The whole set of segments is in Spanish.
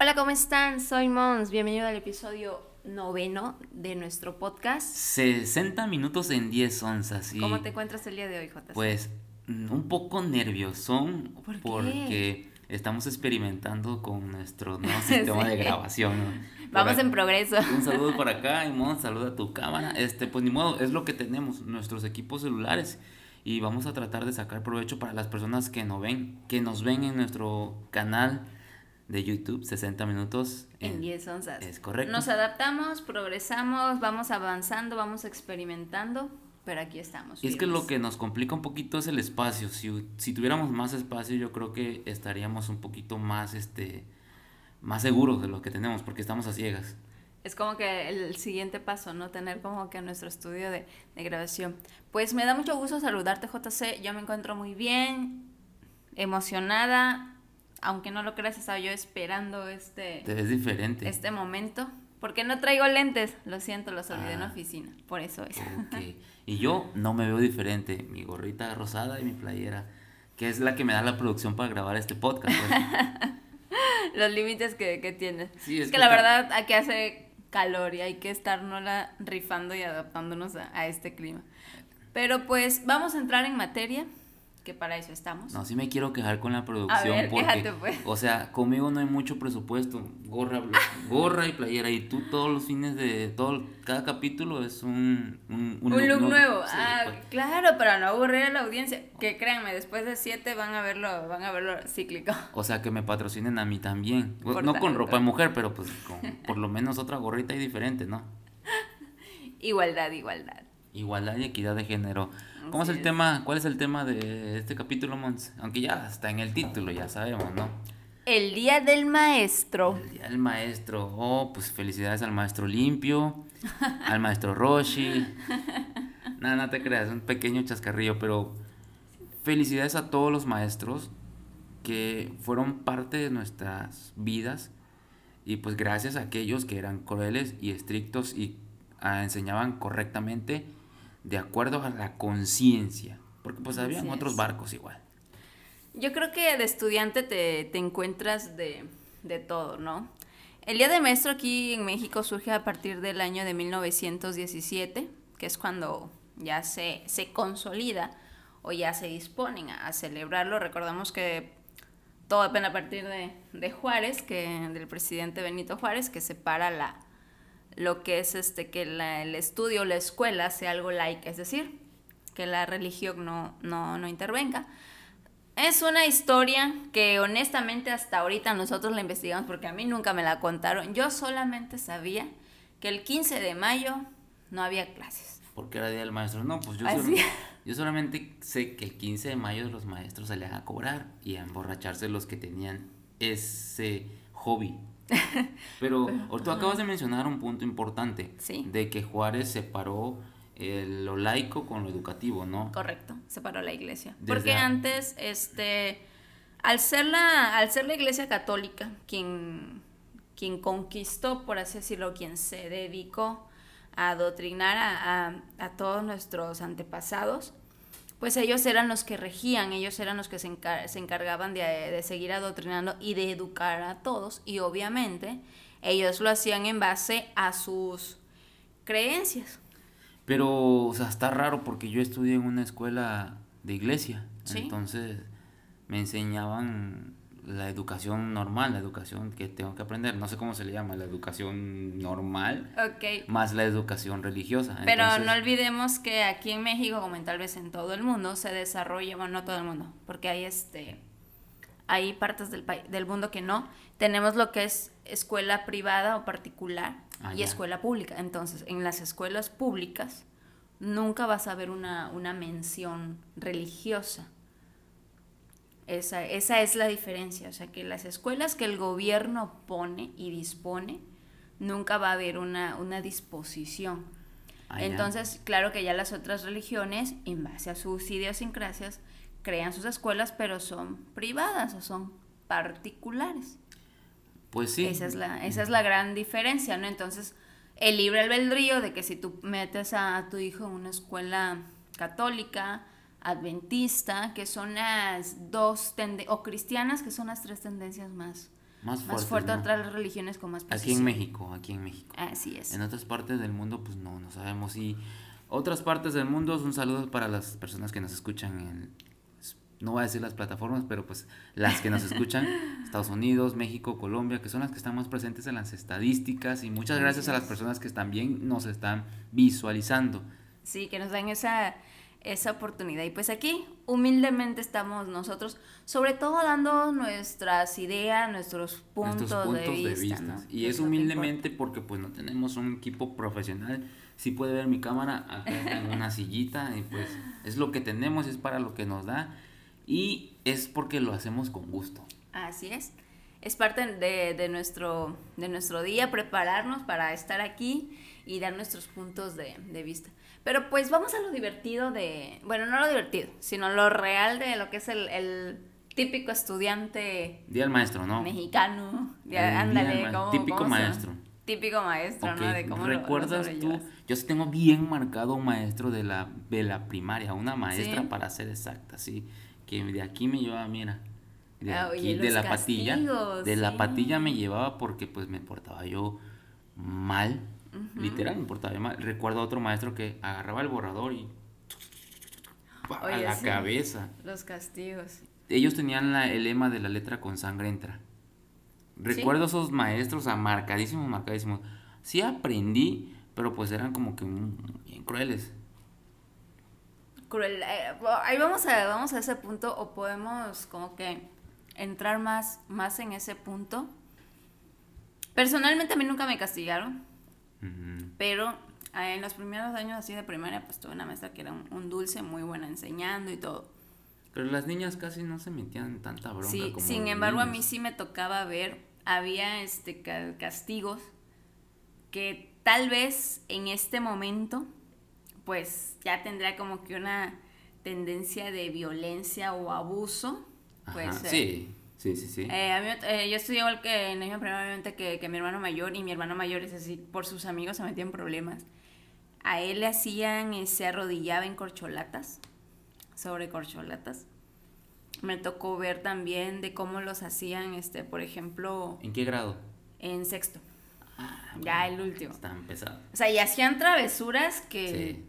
Hola, ¿cómo están? Soy Mons. Bienvenido al episodio noveno de nuestro podcast. 60 minutos en 10 onzas. Y ¿Cómo te encuentras el día de hoy, JC? Pues mm, un poco nerviosón ¿Por porque estamos experimentando con nuestro nuevo sistema Sí. de grabación. ¿no? Vamos en progreso. Un saludo por acá y Mon, saluda a tu cámara. Este, pues ni modo, es lo que tenemos, nuestros equipos celulares. Y vamos a tratar de sacar provecho para las personas que nos ven, que nos ven en nuestro canal de YouTube, 60 minutos En 10 onzas. Es correcto. Nos adaptamos, progresamos, vamos avanzando, vamos experimentando, pero aquí estamos. Y es que lo que nos complica un poquito es el espacio. Si, si tuviéramos más espacio, yo creo que estaríamos un poquito más, este, más seguros de lo que tenemos, porque estamos a ciegas. Es como que el siguiente paso, ¿no? Tener como que nuestro estudio de, de grabación. Pues me da mucho gusto saludarte, JC. Yo me encuentro muy bien, emocionada. Aunque no lo creas, estaba yo esperando este, Te ves diferente. este momento. Porque no traigo lentes. Lo siento, los olvidé en la Ah. oficina. Por eso es. Ok. Y yo no me veo diferente. Mi gorrita rosada y mi playera, que es la que me da la producción para grabar este podcast. pues. los límites que, que tienes. Sí, es, es que, que la verdad aquí hace calor y hay que estarnos rifando y adaptándonos a, a este clima. Pero pues vamos a entrar en materia, que para eso estamos. No, sí me quiero quejar con la producción ver, porque, quéjate, pues. o sea, conmigo no hay mucho presupuesto, gorra, gorra y playera y tú todos los fines de todo, cada capítulo es un un, Un look nuevo. Sí, ah, pues. claro, para no aburrir a la audiencia. Que créanme, después de siete van a verlo, van a verlo cíclico. O sea, que me patrocinen a mí también. Por no con ropa de mujer, pero pues con por lo menos otra gorrita y diferente, ¿no? Igualdad, igualdad. Igualdad y equidad de género. ¿Cómo es el es. tema? ¿Cuál es el tema de este capítulo, Mons? Aunque ya está en el título, ya sabemos, ¿no? El día del maestro. El día del maestro. Oh, pues felicidades al maestro Limpio, al maestro Roshi. Nada, no te creas, un pequeño chascarrillo, pero felicidades a todos los maestros que fueron parte de nuestras vidas y pues gracias a aquellos que eran crueles y estrictos y ah, enseñaban correctamente de acuerdo a la conciencia, porque pues habían Así otros es. barcos igual. Yo creo que de estudiante te, te encuentras de, de todo, ¿no? El Día del Maestro aquí en México surge a partir del año de 1917, que es cuando ya se, se consolida o ya se disponen a, a celebrarlo. Recordamos que todo depende a partir de, de Juárez, que, del presidente Benito Juárez, que separa la, lo que es este, que la- el estudio, la escuela sea algo laica, es decir, que la religión no, no, no intervenga. Es una historia que honestamente hasta ahorita nosotros la investigamos porque a mí nunca me la contaron. Yo solamente sabía que el 15 de mayo no había clases. Porque era día del maestro. No, pues yo, es. yo solamente sé que el 15 de mayo los maestros salían a cobrar y a emborracharse los que tenían ese hobby. Pero tú acabas de mencionar un punto importante. Sí. De que Juárez separó eh, lo laico con lo educativo, ¿no? Correcto, separó la iglesia. Desde Porque a- antes, este, al ser la, al ser la iglesia católica quien, quien conquistó, por así decirlo, quien se dedicó a adoctrinar a, a- a todos nuestros antepasados, pues ellos eran los que regían, ellos eran los que se, encar- se encargaban de, de seguir adoctrinando y de educar a todos. Y obviamente ellos lo hacían en base a sus creencias. Pero, o sea, está raro porque yo estudié en una escuela de iglesia. Sí. Entonces me enseñaban la educación normal, la educación que tengo que aprender. No sé cómo se le llama, la educación normal más la educación religiosa. Pero Entonces, no olvidemos que aquí en México, como en tal vez en todo el mundo, se desarrolla, bueno, no todo el mundo, porque hay este hay partes del del mundo que no. Tenemos lo que es escuela privada o particular Ah, y ya. escuela pública. Entonces, en las escuelas públicas nunca vas a ver una, una mención religiosa. Esa, esa es la diferencia. O sea, que las escuelas que el gobierno pone y dispone, nunca va a haber una, una disposición. Ah. Entonces, claro que ya las otras religiones, en base a sus idiosincrasias, crean sus escuelas, pero son privadas o son particulares. Pues sí. Esa, es la, esa es la gran diferencia, ¿no? Entonces, el libre albedrío de que si tú metes a tu hijo en una escuela católica, adventista, que son las dos tendencias, o cristianas, que son las tres tendencias más, Más más fuertes, fuerte ¿no? otras religiones con más Aquí en. México, aquí en México. Así es. En otras partes del mundo, pues no, no sabemos. Y otras partes del mundo, un saludo para las personas que nos escuchan en, no voy a decir las plataformas, pero pues las que nos escuchan, Estados Unidos, México, Colombia, que son las que están más presentes en las estadísticas. Y muchas gracias a las personas que también nos están visualizando. Sí, que nos dan esa, esa oportunidad. Y pues aquí, humildemente estamos nosotros, sobre todo dando nuestras ideas, nuestros puntos, nuestros puntos de de vista. Y es humildemente porque pues no tenemos un equipo profesional. Si puede ver mi cámara, acá tengo una sillita y pues es lo que tenemos, es para lo que nos da y es porque lo hacemos con gusto. Así es. Es parte de, de nuestro, de nuestro día prepararnos para estar aquí y dar nuestros puntos de, de vista. Pero pues vamos a lo divertido de, bueno, no lo divertido, sino lo real de lo que es el, el típico estudiante Día del maestro, ¿no? mexicano. Día ándale, ma- ¿cómo- típico cómo maestro. Típico maestro, Ok, ¿no? De cómo lo- lo ¿Recuerdas tú? Yo sí tengo bien marcado un maestro de la, de la primaria, una maestra ¿Sí? para ser exacta, sí. Que de aquí me llevaba, mira. De Ah, aquí, oye, de la patilla. castigos, De la sí. patilla me llevaba porque pues me portaba yo mal. Literal, me portaba mal. Recuerdo a otro maestro que agarraba el borrador y. a la sí. cabeza. Los castigos. Ellos tenían la, el lema de la letra con sangre entra. Recuerdo esos maestros, a marcadísimos, marcadísimos. Sí aprendí, pero pues eran como que bien crueles. Cruel. eh, ahí vamos a, vamos a ese punto o podemos como que entrar más, más en ese punto. Personalmente a mí nunca me castigaron, Pero eh, en los primeros años así de primaria pues tuve una maestra que era un, un dulce muy buena enseñando y todo. Pero las niñas casi no se metían tanta bronca Sí, como sin embargo a mí sí me tocaba ver, había este ca- castigos que tal vez en este momento pues ya tendrá como que una tendencia de violencia o abuso. Ajá, Pues, eh, sí, sí, sí, sí. eh, a mí eh, yo estudié igual que en el primaria, obviamente, que, que mi hermano mayor, y mi hermano mayor es así, por sus amigos se metía en problemas. A él le hacían, eh, se arrodillaba en corcholatas, sobre corcholatas. Me tocó ver también de cómo los hacían, este, por ejemplo, ¿En qué grado? en sexto. Ah, Ya bueno, el último. Estaban pesados. O sea, y hacían travesuras que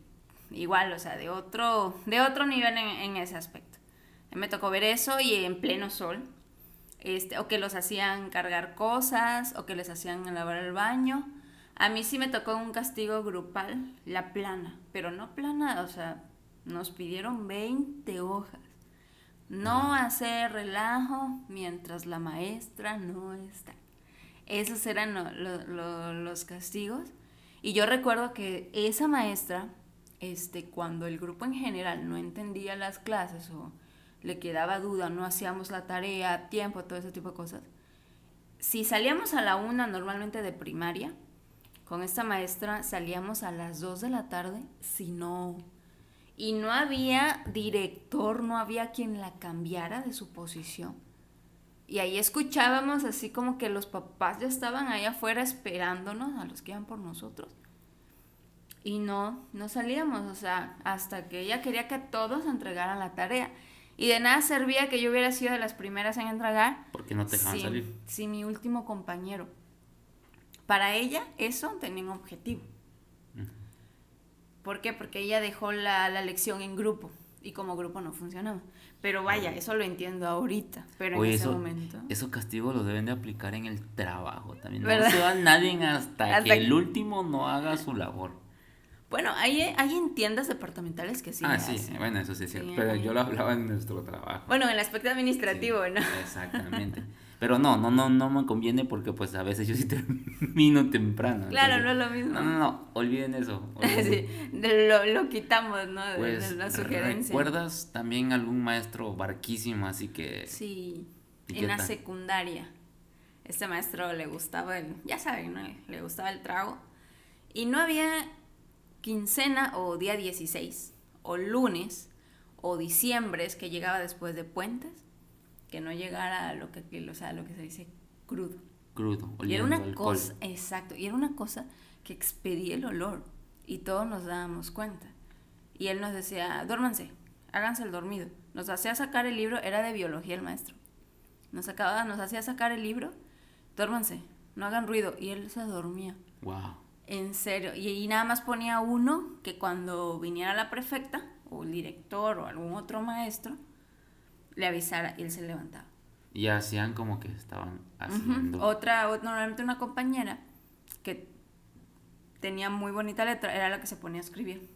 igual, o sea, de otro, de otro nivel en, en ese aspecto. Me tocó ver eso y en pleno sol. Este, o que los hacían cargar cosas, o que les hacían lavar el baño. A mí sí me tocó un castigo grupal, la plana, pero no plana, o sea, nos pidieron 20 hojas. No hacer relajo mientras la maestra no está. Esos eran lo- lo- lo- los castigos. Y yo recuerdo que esa maestra, este, cuando el grupo en general no entendía las clases o le quedaba duda, no hacíamos la tarea a tiempo, todo ese tipo de cosas. Si salíamos a la una normalmente de primaria, con esta maestra salíamos a las 2 de la tarde, si no... Y no había director, no había quien la cambiara de su posición. Y ahí escuchábamos así como que los papás ya estaban ahí afuera esperándonos a los que iban por nosotros. Y no, no salíamos, o sea, hasta que ella quería que todos entregaran la tarea. Y de nada servía que yo hubiera sido de las primeras en entregar Porque no te dejaban si, salir. si mi último compañero. Para ella eso tenía un objetivo. ¿Por qué? Porque ella dejó la, la lección en grupo y como grupo no funcionaba. Pero vaya, eso lo entiendo ahorita, pero Oye, en ese eso, momento... esos castigos los deben de aplicar en el trabajo también. No ¿Verdad? se va nadie hasta, Hasta que que- el último no haga su labor. Bueno, hay, hay en tiendas departamentales que sí. ah, sí, hacen. bueno, eso sí es cierto. Sí, pero hay- yo lo hablaba en nuestro trabajo. Bueno, en el aspecto administrativo, Sí, ¿no? Exactamente. Pero no, no, no, no me conviene porque pues a veces yo sí termino temprano. Claro, entonces- no es lo mismo. No, no, no, olviden eso. olviden. Sí, de- lo, lo quitamos, ¿no? De, Pues, de la sugerencia. ¿recuerdas también algún maestro barquísimo así que... Sí, ¿Y qué en la secundaria. Este maestro le gustaba el, ya saben, ¿no? Le gustaba el trago. Y no había quincena o día 16, o lunes, o diciembre, que llegaba después de puentes, que no llegara a lo que, o sea, lo que se dice crudo. Crudo, Y era una cosa, exacto, y era una cosa que expedía el olor y todos nos dábamos cuenta. Y él nos decía, duérmanse, háganse el dormido. Nos hacía sacar el libro, era de biología el maestro. Nos, sacaba, nos hacía sacar el libro duérmanse, no hagan ruido. Y él se dormía. Wow. En serio. Y, y nada más ponía uno que cuando viniera la prefecta, o el director, o algún otro maestro, le avisara y él se levantaba. Y hacían como que estaban haciendo. Otra, normalmente una compañera que tenía muy bonita letra era la que se ponía a escribir.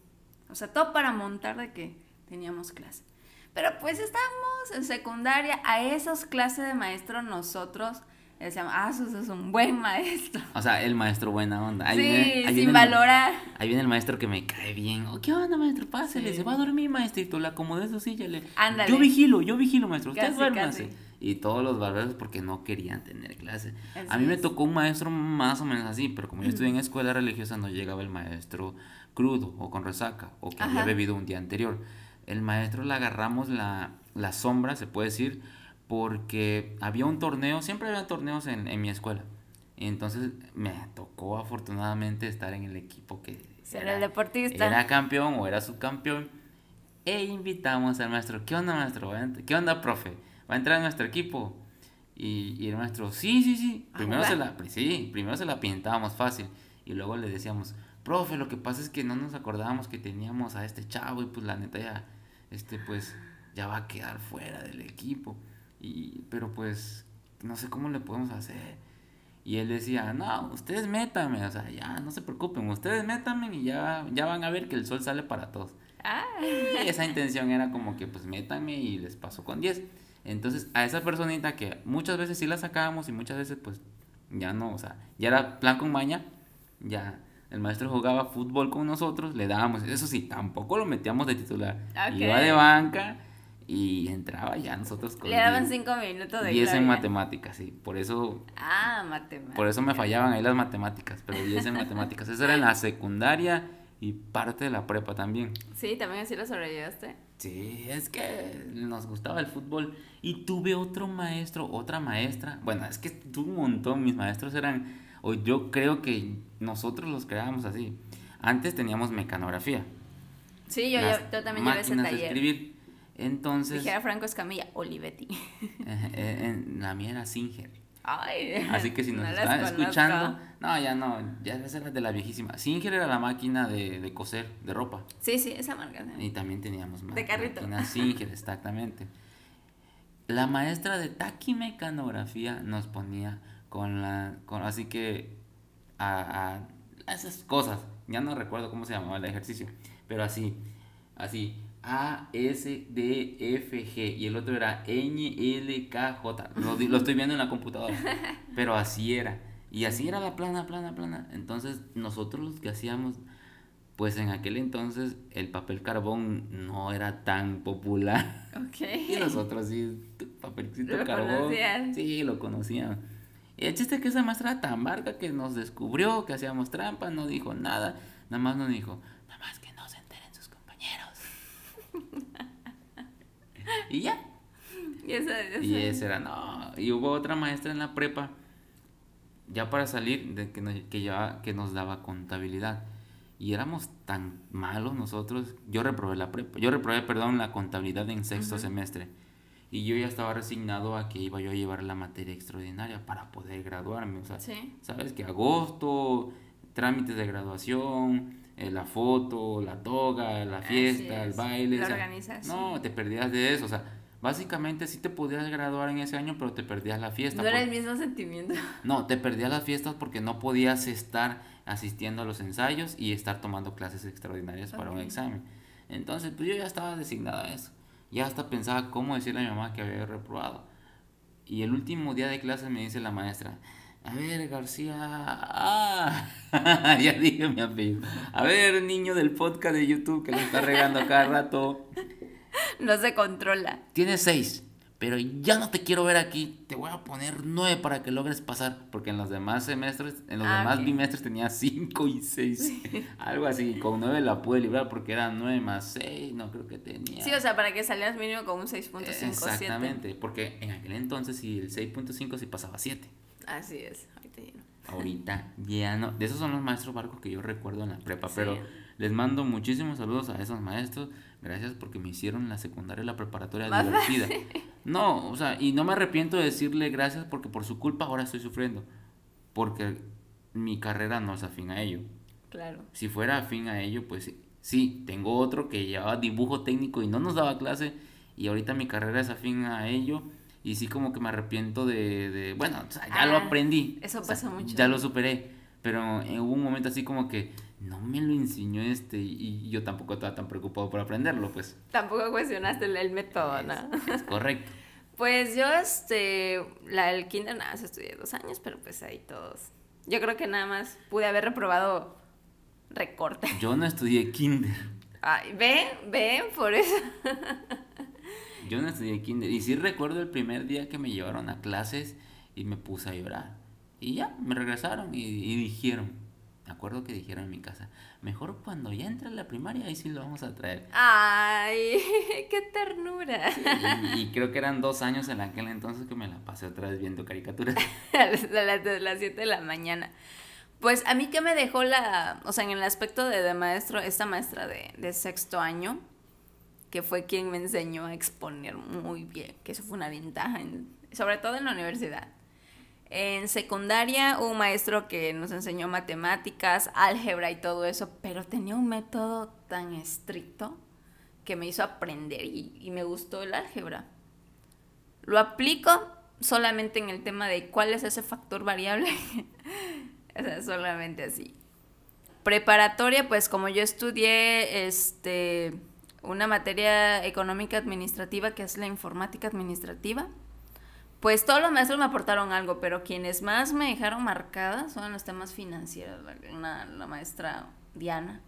O sea, todo para montar de que teníamos clase. Pero pues estábamos en secundaria, a esas clases de maestro nosotros decíamos, ah, sus es un buen maestro. O sea, el maestro buena onda. Ahí sí, viene- ahí sin viene el- valorar. Ahí viene el maestro que me cae bien. Oh, ¿Qué onda, maestro? Pásele, Sí. se va a dormir, maestrito. Le acomodé su silla. Le... Ándale. Yo vigilo, yo vigilo, maestro. Usted Casi, duérmase. casi. Y todos los barberos porque no querían tener clase. Así a mí me es. tocó un maestro más o menos así, pero como yo estudié en escuela religiosa, no llegaba el maestro crudo o con resaca o que había Ajá. bebido un día anterior. El maestro le agarramos la, la sombra, se puede decir, porque había un torneo, siempre había torneos en, en mi escuela. Y entonces me tocó afortunadamente estar en el equipo que Ser el deportista. era campeón o era subcampeón. E invitamos al maestro, ¿qué onda maestro? ¿Va a ent- ¿Qué onda, profe? ¿Va a entrar en nuestro equipo? Y, y el maestro, sí, sí, sí. A Primero se, la, sí, primero se la pintábamos fácil. Y luego le decíamos, profe, lo que pasa es que no nos acordábamos que teníamos a este chavo y pues la neta ya, este pues ya va a quedar fuera del equipo. Y, pero pues no sé cómo le podemos hacer. Y él decía, no, ustedes métanme, o sea, ya, no se preocupen, ustedes métanme y ya, ya van a ver que el sol sale para todos. Ah, Y esa intención era como que, pues, métanme y les paso con 10. Entonces, a esa personita que muchas veces sí la sacábamos y muchas veces, pues, ya no, o sea, ya era plan con maña, ya el maestro jugaba fútbol con nosotros, le dábamos, eso sí, tampoco lo metíamos de titular, Ok. iba de banca y entraba ya nosotros con le daban 10 cinco minutos de 10 en matemáticas, sí, por eso Ah, matemáticas. por eso me fallaban ahí las matemáticas, pero 10 en matemáticas. Eso era en la secundaria y parte de la prepa también. Sí, también así lo sobrellevaste. Sí, es que nos gustaba el fútbol. Y tuve otro maestro, otra maestra. Bueno, es que tuve un montón. Mis maestros eran, o yo creo que nosotros los creábamos así. Antes teníamos mecanografía. Sí, yo, yo, yo también llevé ese máquinas de taller. escribir. Entonces, Dijera Franco Escamilla, Olivetti. eh, eh, la mía era Singer. Ay, Así que si nos no están escuchando, no, ya no, ya esa era de la viejísima. Singer era la máquina de, de coser, de ropa. Sí, sí, esa marca. Y también teníamos ma- De carrito. máquinas Singer, exactamente. La maestra de taquimecanografía nos ponía con la, con, así que a, a esas cosas, ya no recuerdo cómo se llamaba el ejercicio, pero así, así, A, S, D, F, G, y el otro era N, L, K, J, lo, lo estoy viendo en la computadora, pero así era, y así era la plana, plana, plana, entonces nosotros los que hacíamos, pues en aquel entonces el papel carbón no era tan popular. Ok. Y nosotros sí, papelcito Lo carbón. conocían. Sí, lo conocían. Y el chiste es que esa maestra era tan barca que nos descubrió que hacíamos trampa, no dijo nada, nada más nos dijo, nada más que no se enteren sus compañeros. Y ya. Y esa, esa- Y ese era, no. Y hubo otra maestra en la prepa, ya para salir, de que, nos, que, ya, que nos daba contabilidad. Y éramos tan malos nosotros. Yo reprobé la prepa. Yo reprobé, perdón, la contabilidad en sexto semestre. Y yo ya estaba resignado a que iba yo a llevar la materia extraordinaria para poder graduarme. O sea, Sí. sabes que agosto, trámites de graduación, eh, la foto, la toga, la fiesta, el baile. la o sea, organización. no, te perdías de eso. O sea, básicamente sí te podías graduar en ese año, pero te perdías la fiesta. No era el mismo sentimiento. no, te perdías las fiestas porque no podías estar asistiendo a los ensayos y estar tomando clases extraordinarias para un examen. Entonces, pues yo ya estaba designado a eso. Ya hasta pensaba cómo decirle a mi mamá que había reprobado. Y el último día de clases me dice la maestra, a ver, García, ah, ya dije mi apellido. A ver, niño del podcast de YouTube que lo está regando cada rato. No se controla. Tienes seis, pero ya no te quiero ver aquí. Te voy a poner nueve para que logres pasar. Porque en los demás semestres, en los Ah, demás ok. bimestres tenía cinco y seis. Algo así. Con nueve la pude librar porque eran nueve más seis. No creo que tenía. Sí, o sea, para que salieras mínimo con un 6.57. Exactamente. Porque en aquel entonces, sí, el 6.5 sí pasaba 7. Así es. Ahorita ya no. Ahorita ya no. De esos son los maestros barcos que yo recuerdo en la prepa. Sí. Pero les mando muchísimos saludos a esos maestros. Gracias porque me hicieron la secundaria y la preparatoria Más divertida. No, o sea, y no me arrepiento de decirle gracias porque por su culpa ahora estoy sufriendo. Porque mi carrera no es afín a ello. Claro. Si fuera afín a ello, pues sí, tengo otro que llevaba dibujo técnico y no nos daba clase y ahorita mi carrera es afín a ello y sí como que me arrepiento de, de bueno, o sea, ya lo Ah, aprendí. eso o sea, pasa mucho. Ya lo superé, pero hubo un momento así como que no me lo enseñó este y, yo tampoco estaba tan preocupado por aprenderlo, pues Tampoco cuestionaste el, el método, ¿no? es correcto. Pues yo, este, la del kinder nada más estudié dos años, pero pues ahí todos. Yo creo que nada más pude haber reprobado recorte. Yo no estudié kinder. Ay, ven, ven, por eso. Yo no estudié kinder. Y sí recuerdo el primer día que me llevaron a clases y me puse a llorar. Y ya, me regresaron y, y dijeron, me acuerdo que dijeron en mi casa, mejor cuando ya entre a la primaria, ahí sí lo vamos a traer. Ay, qué ternura. Y, y creo que eran dos años en aquel entonces que me la pasé otra vez viendo caricaturas. A las, a las- de las 7 de la mañana. Pues a mí que me dejó la, o sea, en el aspecto de, de maestro, esta maestra de, de sexto año, que fue quien me enseñó a exponer muy bien, que eso fue una ventaja, en- sobre todo en la universidad. En secundaria un maestro que nos enseñó matemáticas, álgebra y todo eso, pero tenía un método tan estricto que me hizo aprender y, me gustó el álgebra. Lo aplico solamente en el tema de cuál es ese factor variable. solamente así. Preparatoria, pues como yo estudié este una materia económica administrativa que es la informática administrativa, pues todos los maestros me aportaron algo, pero quienes más me dejaron marcada son los temas financieros. La, la maestra Diana,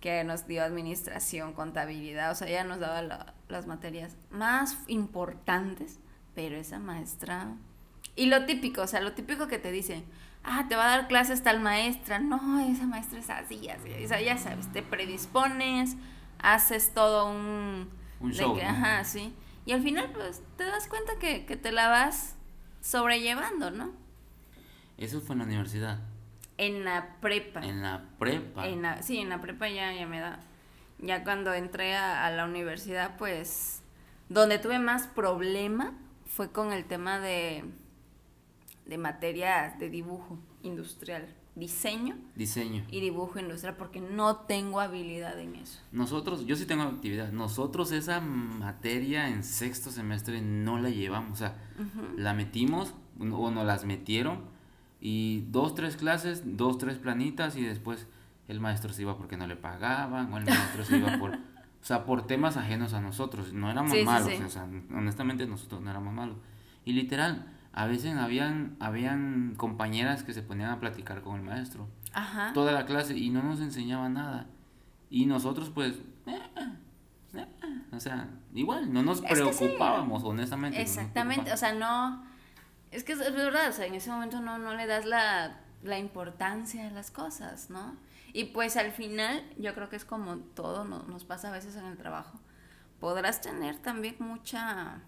que nos dio administración, contabilidad, o sea, ella nos daba la- las materias más importantes, pero esa maestra... Y lo típico, o sea, lo típico que te dicen, ah, te va a dar clases tal maestra, no, esa maestra es así, así, o sea, ya sabes, te predispones, haces todo un... Show, que, ¿no? Ajá, sí. Y al final, pues, te das cuenta que, que te la vas sobrellevando, ¿no? Eso fue en la universidad. En la prepa. En la prepa. En la- sí, en la prepa ya, ya me da. Ya cuando entré a, a la universidad, pues, donde tuve más problema fue con el tema de, de materias de dibujo industrial, diseño Diseño. y dibujo industrial, porque no tengo habilidad en eso. Nosotros, yo sí tengo actividad. Nosotros esa materia en sexto semestre no la llevamos. O sea, la metimos o nos las metieron y dos, tres clases, dos, tres planitas y después el maestro se iba porque no le pagaban o el maestro se iba por... O sea, por temas ajenos a nosotros. No éramos Sí, sí, malos. sí. O sea, honestamente nosotros no éramos malos. Y literal, a veces habían, habían compañeras que se ponían a platicar con el maestro Ajá. toda la clase y no nos enseñaba nada. Y nosotros pues, o sea, igual, no nos sí. preocupábamos, honestamente. no Exactamente, o sea, no... Es que es, verdad, o sea, en ese momento no, no le das la, la importancia a las cosas, ¿no? Y pues al final, yo creo que es como todo no- nos pasa a veces en el trabajo. Podrás tener también mucha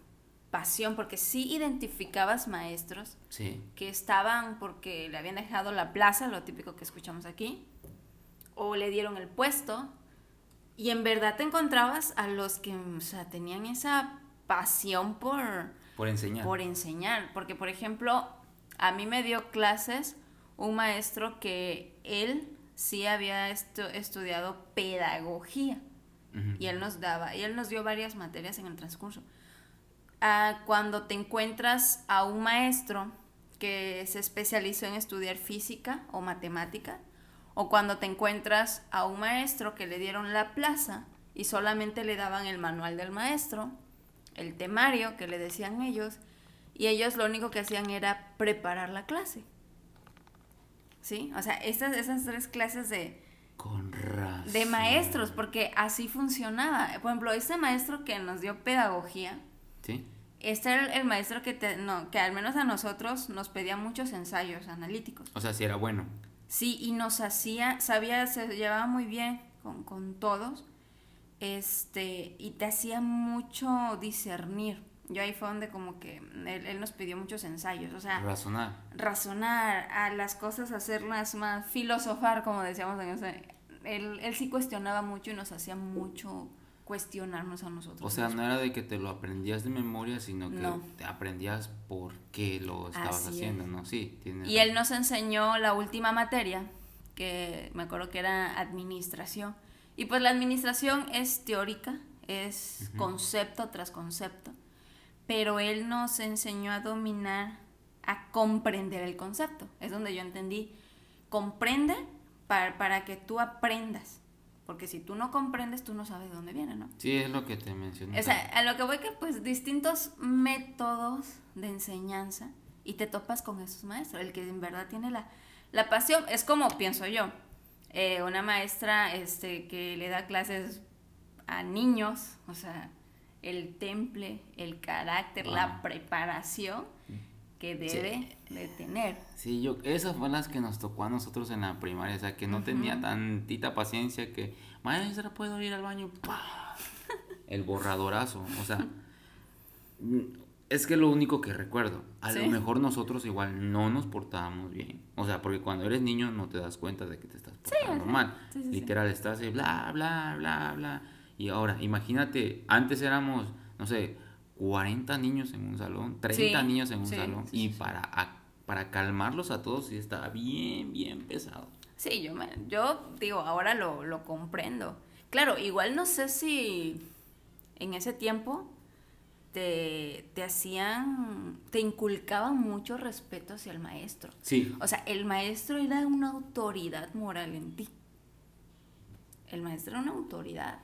pasión, porque sí identificabas maestros Sí, que estaban porque le habían dejado la plaza, lo típico que escuchamos aquí, o le dieron el puesto, y en verdad te encontrabas a los que, o sea, tenían esa pasión por, por enseñar. por enseñar, porque por ejemplo, a mí me dio clases un maestro que él sí había estu- estudiado pedagogía y él nos daba, y él nos dio varias materias en el transcurso. Ah, cuando te encuentras a un maestro que se especializó en estudiar física o matemática, o cuando te encuentras a un maestro que le dieron la plaza y solamente le daban el manual del maestro, el temario que le decían ellos, y ellos lo único que hacían era preparar la clase. ¿Sí? O sea, estas, esas tres clases de, Con razón. de maestros, porque así funcionaba. Por ejemplo, este maestro que nos dio pedagogía, Sí, este era el, el maestro que, te- no, que al menos a nosotros nos pedía muchos ensayos analíticos. o sea, si era bueno. Sí, y nos hacía, sabía, se llevaba muy bien con, con todos, este, y te hacía mucho discernir. Yo ahí fue donde como que él, él nos pidió muchos ensayos, o sea, Razonar. razonar, a las cosas hacerlas más, filosofar, como decíamos en ese. Él, él sí cuestionaba mucho y nos hacía mucho, cuestionarnos a nosotros. O sea, no era de que te lo aprendías de memoria, sino que te aprendías por qué lo estabas haciendo, ¿no? Sí, tiene Y él nos enseñó la última materia, que me acuerdo que era administración. Y pues la administración es teórica, es concepto tras concepto, pero él nos enseñó a dominar, a comprender el concepto. Es donde yo entendí, comprende para, para que tú aprendas. Porque si tú no comprendes, tú no sabes de dónde viene, ¿no? Sí, es lo que te mencioné. O sea, a lo que voy que pues distintos métodos de enseñanza y te topas con esos maestros. El que en verdad tiene la, la pasión, es como pienso yo, eh, una maestra este, que le da clases a niños, o sea, el temple, el carácter, la preparación que debe de tener. Sí, yo, esas fueron las que nos tocó a nosotros en la primaria, o sea, que no tenía tantita paciencia que, maestra, ¿puedo ir al baño? El borradorazo, o sea, es que lo único que recuerdo, a lo mejor nosotros igual no nos portábamos bien, o sea, porque cuando eres niño no te das cuenta de que te estás portando mal, literal, estás ahí, bla, bla, bla, bla, y ahora, imagínate, antes éramos, no sé, 40 niños en un salón, 30 niños en un salón. y para, para calmarlos a todos sí estaba bien, bien pesado. Sí, yo, me, yo digo, ahora lo, lo comprendo. Claro, igual no sé si en ese tiempo te, te, hacían, te inculcaban mucho respeto hacia el maestro. Sí. O sea, el maestro era una autoridad moral en ti. El maestro era una autoridad.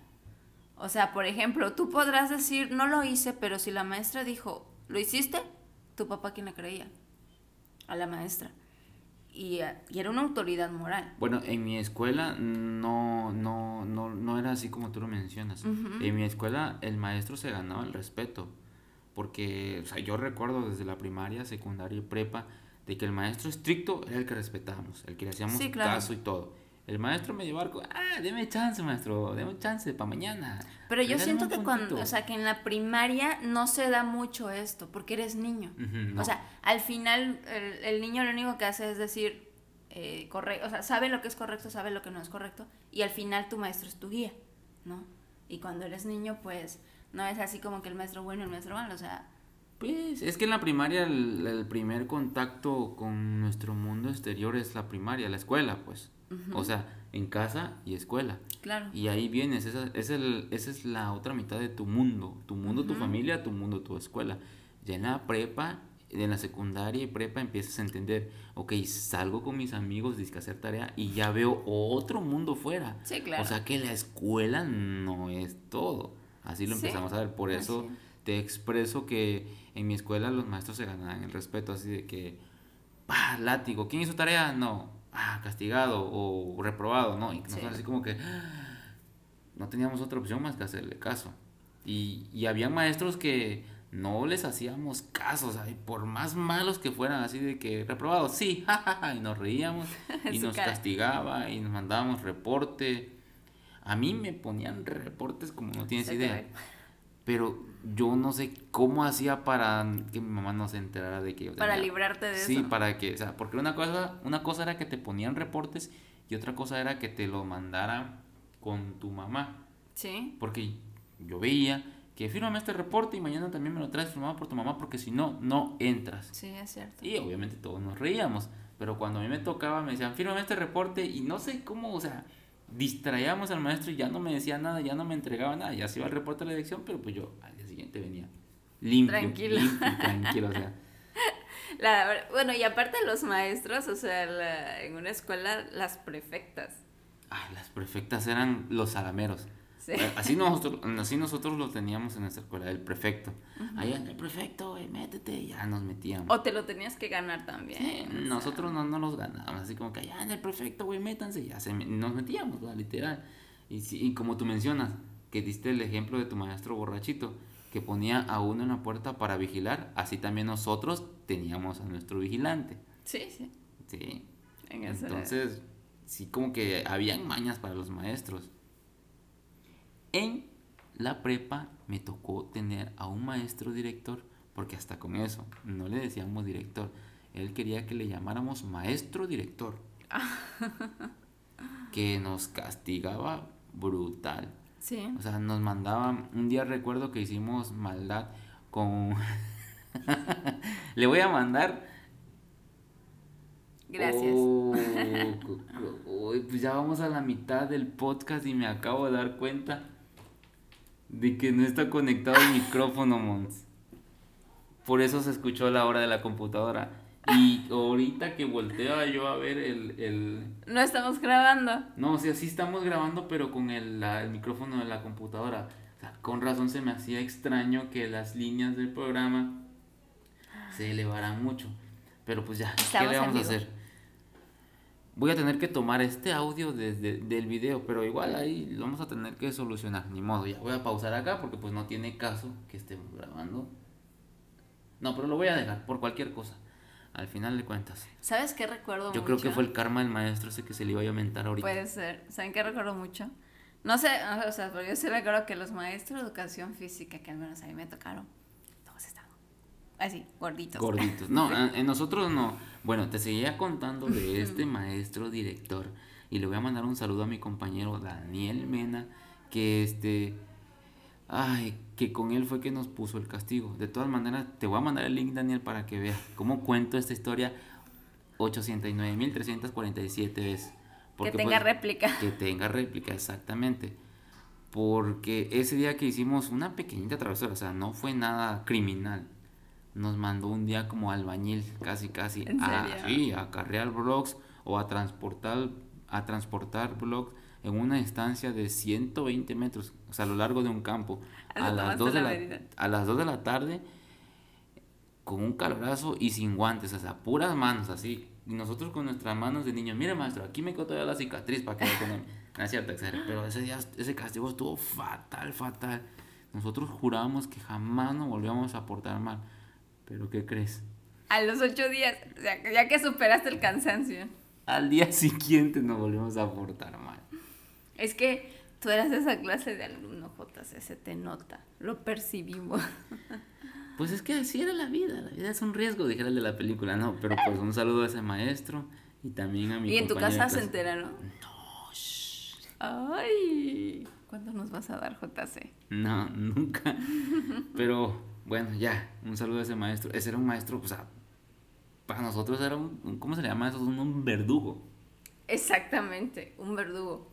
O sea, por ejemplo, tú podrás decir, no lo hice, pero si la maestra dijo, ¿lo hiciste? Tu papá, ¿quién le creía? A la maestra. Y, era una autoridad moral. Bueno, en mi escuela no, no, no, no era así como tú lo mencionas. En mi escuela el maestro se ganaba el respeto. Porque, o sea, yo recuerdo desde la primaria, secundaria y prepa, de que el maestro estricto era el que respetábamos, el que le hacíamos caso y todo. El maestro me llevó ah, deme chance, maestro, deme chance para mañana. Pero yo siento que cuando, o sea, que en la primaria no se da mucho esto, porque eres niño. O sea, al final el, niño lo único que hace es decir, eh, correcto, o sea, sabe lo que es correcto, sabe lo que no es correcto, y al final tu maestro es tu guía, ¿no? Y cuando eres niño, pues, no es así como que el maestro bueno y el maestro malo, o sea... Pues es que en la primaria el, el primer contacto con nuestro mundo exterior es la primaria, la escuela, pues. O sea, en casa y escuela. Claro. Y ahí vienes, esa, es el, esa es la otra mitad de tu mundo. Tu mundo, tu familia, tu mundo, tu escuela. Ya en la prepa, en la secundaria y prepa empiezas a entender, ok, salgo con mis amigos, disque hacer tarea y ya veo otro mundo fuera. Sí, claro. O sea que la escuela no es todo. Así lo empezamos a ver. Por eso te expreso que en mi escuela los maestros se ganaban el respeto, así de que, ¡pah! Látigo. ¿Quién hizo tarea? No ah, castigado o reprobado, ¿no? Y nosotros así como que no teníamos otra opción más que hacerle caso. Y, y había maestros que no les hacíamos caso, o sea, por más malos que fueran, así de que reprobados, sí, jajaja, y nos reíamos y nos castigaba y nos mandábamos reporte. A mí me ponían reportes como no tienes idea. Pero yo no sé cómo hacía para que mi mamá no se enterara de que yo Para librarte de eso. Sí, para que, o sea, porque una cosa, una cosa era que te ponían reportes y otra cosa era que te lo mandara con tu mamá. Sí. Porque yo veía que fírmame este reporte y mañana también me lo traes firmado por tu mamá porque si no, no entras. Sí, es cierto. Y obviamente todos nos reíamos, pero cuando a mí me tocaba me decían, fírmame este reporte y no sé cómo, o sea, distraíamos al maestro y ya no me decía nada, ya no me entregaba nada, ya se iba el reporte de la dirección, pero pues yo al día siguiente venía limpio, tranquilo, tranquilo, o sea. bueno, y aparte los maestros, o sea, en una escuela las prefectas. Ah, las prefectas eran los salameros. Así, nosotros, así nosotros lo teníamos en nuestra escuela, el prefecto. Ahí en el prefecto, métete, ya nos metíamos. O te lo tenías que ganar también. nosotros no, no los ganábamos, así como que allá en el prefecto, güey, métanse, ya se, nos metíamos, literal. Y, y como tú mencionas, que diste el ejemplo de tu maestro borrachito, que ponía a uno en la puerta para vigilar, así también nosotros teníamos a nuestro vigilante. Sí, sí. Sí. Entonces, sí, como que habían mañas para los maestros. En la prepa me tocó tener a un maestro director, porque hasta con eso no le decíamos director, él quería que le llamáramos maestro director, que nos castigaba brutal. Sí. O sea, nos mandaban, un día recuerdo que hicimos maldad con... Le voy a mandar... Gracias. Oh, pues ya vamos a la mitad del podcast y me acabo de dar cuenta de que no está conectado el micrófono, Mons. Por eso se escuchó la hora de la computadora. Y ahorita que volteo yo a ver el, el... No estamos grabando. No, o sea, sí estamos grabando, pero con el, la- el micrófono de la computadora. O sea, con razón se me hacía extraño que las líneas del programa se elevaran mucho. Pero pues ya, ¿qué le vamos a hacer? Voy a tener que tomar este audio desde del video, pero igual ahí lo vamos a tener que solucionar. Ni modo, ya voy a pausar acá porque pues no tiene caso que estemos grabando. No, pero lo voy a dejar por cualquier cosa. Al final de cuentas. ¿Sabes qué recuerdo Yo creo mucho? que fue el karma del maestro ese que se le iba a aumentar ahorita. Puede ser. ¿Saben qué recuerdo mucho? No sé, o sea, pero yo sí recuerdo que los maestros de educación física, que al menos a mí me tocaron, así, gorditos. Gorditos. No, en nosotros no. Bueno, te seguía contando de este maestro director. Y le voy a mandar un saludo a mi compañero Daniel Mena. Que este. Ay, que con él fue que nos puso el castigo. De todas maneras, te voy a mandar el link, Daniel, para que veas cómo cuento esta historia 809.347 veces. que tenga pues, réplica. que tenga réplica, exactamente. Porque ese día que hicimos una pequeñita travesura, o sea, no fue nada criminal. Nos mandó un día como albañil, casi casi, ¿En a, sí, a carrear blogs o a transportar, a transportar blogs en una distancia de 120 metros, o sea, a lo largo de un campo. A las, tomaste 2 de la la, a las 2 de la tarde, con un calorazo y sin guantes, o sea, puras manos, así. Y nosotros con nuestras manos de niño, mire maestro, aquí me cortó ya la cicatriz para que vea que no, es cierto, pero ese día, ese castigo estuvo fatal, fatal. Nosotros jurábamos que jamás nos volvíamos a portar mal. Pero ¿qué crees? A los ocho días, ya que superaste el cansancio. Al día siguiente nos volvimos a portar mal. Es que tú eras esa clase de alumno, JC, se te nota, lo percibimos. Pues es que así era la vida, la vida es un riesgo, dijera el de la película, no, pero pues un saludo a ese maestro y también a mi y en tu casa se enteraron. No, shh. Ay, ¿cuánto nos vas a dar, JC? No, nunca. Pero bueno, ya, un saludo a ese maestro. Ese era un maestro, o sea, para nosotros era un, ¿cómo se le llama eso? Un, un verdugo. Exactamente, un verdugo.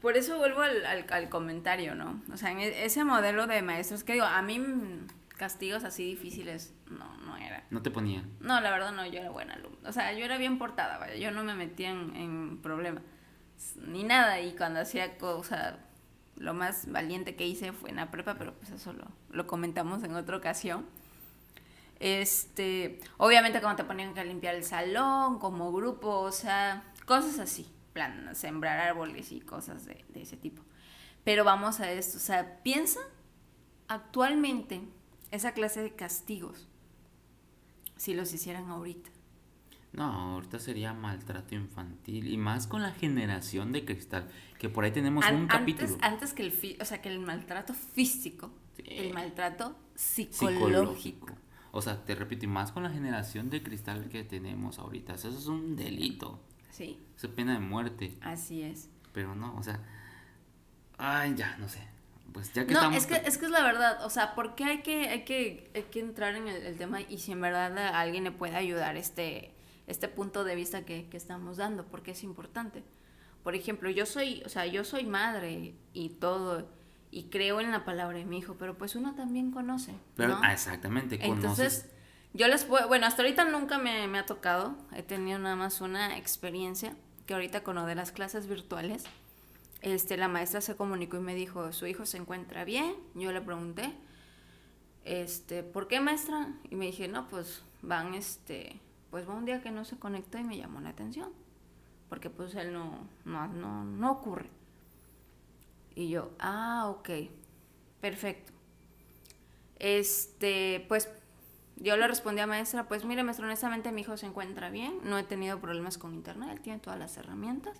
Por eso vuelvo al, al- al comentario, ¿no? O sea, en e- ese modelo de maestros que digo, a mí mm, castigos así difíciles no, no era. No te ponía. No, la verdad no, yo era buena alumna. O sea, yo era bien portada, vaya, yo no me metía en, en problemas ni nada. Y cuando hacía cosas, lo más valiente que hice fue en la prepa, pero pues eso lo, lo comentamos en otra ocasión. Este, obviamente cuando te ponían que limpiar el salón, como grupo, o sea, cosas así, plan, sembrar árboles y cosas de, de ese tipo. Pero vamos a esto, o sea, piensa actualmente esa clase de castigos si los hicieran ahorita. No, ahorita sería maltrato infantil y más con la generación de cristal, que por ahí tenemos An- un antes, capítulo antes que el fi- o sea, que el maltrato físico, Sí. el maltrato psicológico. psicológico. O sea, te repito, y más con la generación de cristal que tenemos ahorita, eso es un delito, Sí, eso es pena de muerte, así es. pero no, o sea, ay, ya, no sé, pues ya que No, estamos... es que, es que es la verdad, o sea, ¿por qué hay que, hay que, hay que entrar en el, el tema y si en verdad a alguien le puede ayudar este, este punto de vista que, que estamos dando? Porque es importante. Por ejemplo, yo soy, o sea, yo soy madre y todo, y creo en la palabra de mi hijo, pero pues uno también conoce. Pero, ¿no? ah, exactamente, conoces... Entonces, yo les puedo, bueno, hasta ahorita nunca me, me ha tocado, he tenido nada más una experiencia, que ahorita con lo de las clases virtuales, este, la maestra se comunicó y me dijo, su hijo se encuentra bien, yo le pregunté, este, ¿por qué maestra? Y me dije, no, pues van, este, pues va un día que no se conectó y me llamó la atención, porque pues él no, no, no, no ocurre. Y yo, ah, ok, perfecto. Este, pues yo le respondí a maestra, pues mire maestra, honestamente mi hijo se encuentra bien, no he tenido problemas con internet, él tiene todas las herramientas,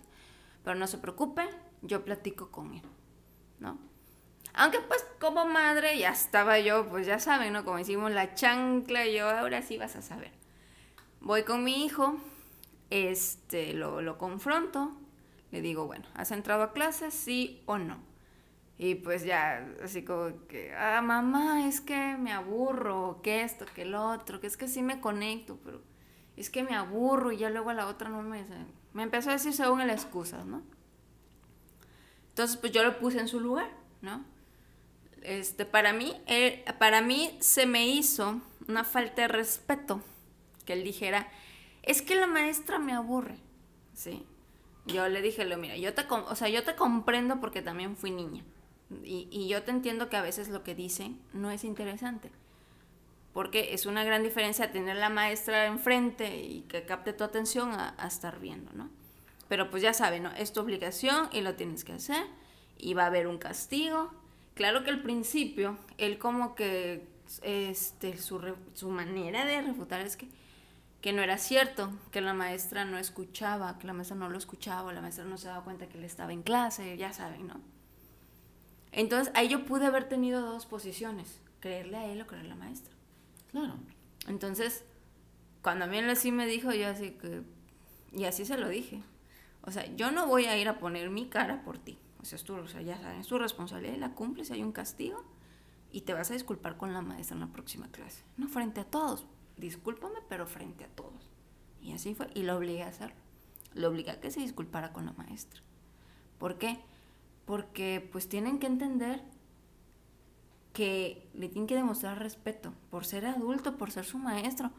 pero no se preocupe, yo platico con él, ¿no? Aunque pues como madre ya estaba yo, pues ya saben, ¿no? Como hicimos la chancla, yo ahora sí vas a saber. Voy con mi hijo, este, lo, lo confronto, le digo, bueno, ¿has entrado a clases, sí o no? Y pues ya, así como que, ah, mamá, es que me aburro, que esto, que el otro, que es que sí me conecto, pero es que me aburro y ya luego a la otra no me... Me empezó a decir según la excusa, ¿no? Entonces, pues yo lo puse en su lugar, ¿no? Este, para mí, eh, para mí se me hizo una falta de respeto que él dijera, es que la maestra me aburre, ¿sí? Yo le dije, mira, yo te, o sea, yo te comprendo porque también fui niña. Y, y, yo te entiendo que a veces lo que dicen no es interesante. Porque es una gran diferencia tener la maestra enfrente y que capte tu atención a, a estar viendo, ¿no? Pero pues ya saben, ¿no? Es tu obligación y lo tienes que hacer. Y va a haber un castigo. Claro que al principio, él como que, este, su, su manera de refutar es que que no era cierto, que la maestra no escuchaba, que la maestra no lo escuchaba, la maestra no se daba cuenta que él estaba en clase, ya saben, ¿no? Entonces ahí yo pude haber tenido dos posiciones, creerle a él o creerle a la maestra. Claro. Entonces, cuando a mí él así me dijo, yo así que, y así se lo dije. O sea, yo no voy a ir a poner mi cara por ti. O sea, es tu, o sea, ya saben, es tu responsabilidad, la cumples, hay un castigo y te vas a disculpar con la maestra en la próxima clase. No frente a todos, discúlpame, pero frente a todos. Y así fue, y lo obligué a hacerlo. Lo obligué a que se disculpara con la maestra. ¿Por qué? Porque pues tienen que entender que le tienen que demostrar respeto por ser adulto, por ser su maestro.